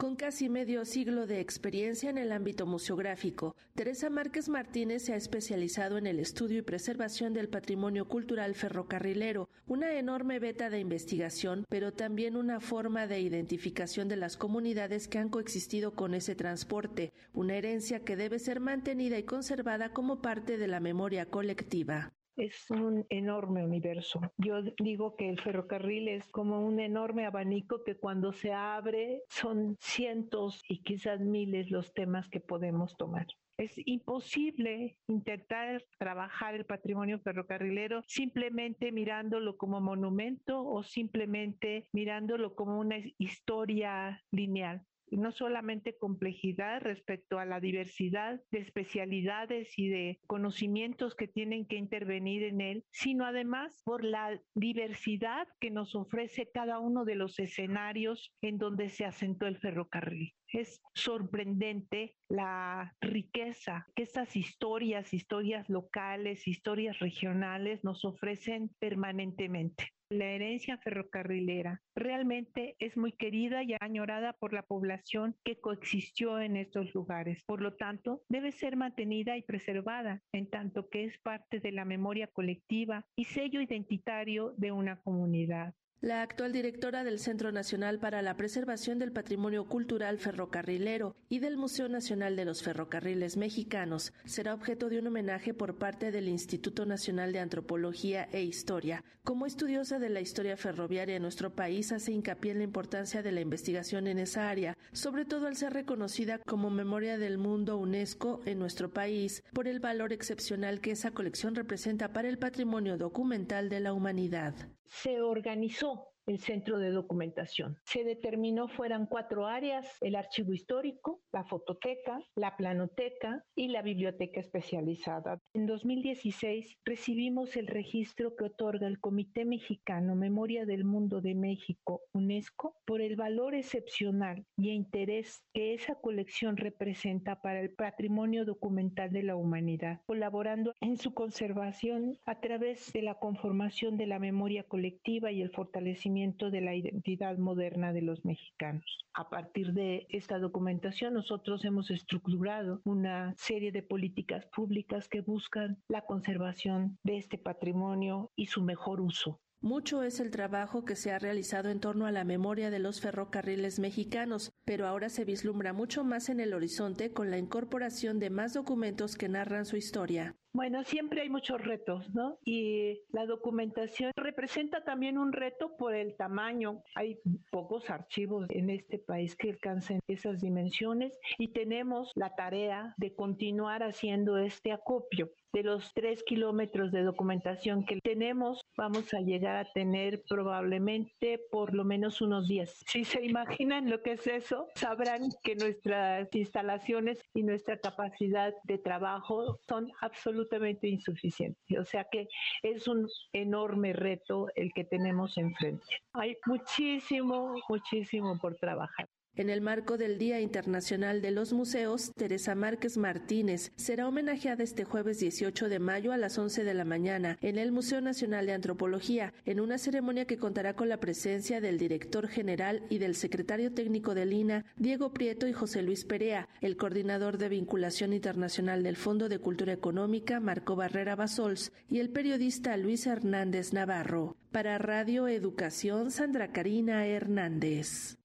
Con casi medio siglo de experiencia en el ámbito museográfico, Teresa Márquez Martínez se ha especializado en el estudio y preservación del patrimonio cultural ferrocarrilero, una enorme beta de investigación, pero también una forma de identificación de las comunidades que han coexistido con ese transporte, una herencia que debe ser mantenida y conservada como parte de la memoria colectiva es un enorme universo. Yo digo que el ferrocarril es como un enorme abanico que cuando se abre son cientos y quizás miles los temas que podemos tomar. Es imposible intentar trabajar el patrimonio ferrocarrilero simplemente mirándolo como monumento o simplemente mirándolo como una historia lineal no solamente complejidad respecto a la diversidad de especialidades y de conocimientos que tienen que intervenir en él, sino además por la diversidad que nos ofrece cada uno de los escenarios en donde se asentó el ferrocarril. Es sorprendente la riqueza que estas historias, historias locales, historias regionales nos ofrecen permanentemente. La herencia ferrocarrilera realmente es muy querida y añorada por la población que coexistió en estos lugares. Por lo tanto, debe ser mantenida y preservada en tanto que es parte de la memoria colectiva y sello identitario de una comunidad. La actual directora del Centro Nacional para la Preservación del Patrimonio Cultural Ferrocarrilero y del Museo Nacional de los Ferrocarriles Mexicanos será objeto de un homenaje por parte del Instituto Nacional de Antropología e Historia. Como estudiosa de la historia ferroviaria en nuestro país, hace hincapié en la importancia de la investigación en esa área, sobre todo al ser reconocida como Memoria del Mundo UNESCO en nuestro país, por el valor excepcional que esa colección representa para el patrimonio documental de la humanidad. Se organizó el centro de documentación. Se determinó fueran cuatro áreas, el archivo histórico, la fototeca, la planoteca y la biblioteca especializada. En 2016 recibimos el registro que otorga el Comité Mexicano Memoria del Mundo de México, UNESCO, por el valor excepcional y interés que esa colección representa para el patrimonio documental de la humanidad, colaborando en su conservación a través de la conformación de la memoria colectiva y el fortalecimiento de la identidad moderna de los mexicanos. A partir de esta documentación, nosotros hemos estructurado una serie de políticas públicas que buscan la conservación de este patrimonio y su mejor uso. Mucho es el trabajo que se ha realizado en torno a la memoria de los ferrocarriles mexicanos, pero ahora se vislumbra mucho más en el horizonte con la incorporación de más documentos que narran su historia. Bueno, siempre hay muchos retos, ¿no? Y la documentación representa también un reto por el tamaño. Hay pocos archivos en este país que alcancen esas dimensiones y tenemos la tarea de continuar haciendo este acopio. De los tres kilómetros de documentación que tenemos, vamos a llegar a tener probablemente por lo menos unos días. Si se imaginan lo que es eso, sabrán que nuestras instalaciones y nuestra capacidad de trabajo son absolutamente absolutamente insuficiente. O sea que es un enorme reto el que tenemos enfrente. Hay muchísimo, muchísimo por trabajar. En el marco del Día Internacional de los Museos, Teresa Márquez Martínez será homenajeada este jueves 18 de mayo a las 11 de la mañana en el Museo Nacional de Antropología, en una ceremonia que contará con la presencia del director general y del secretario técnico del INA, Diego Prieto y José Luis Perea, el coordinador de vinculación internacional del Fondo de Cultura Económica, Marco Barrera Basols, y el periodista Luis Hernández Navarro. Para Radio Educación, Sandra Karina Hernández.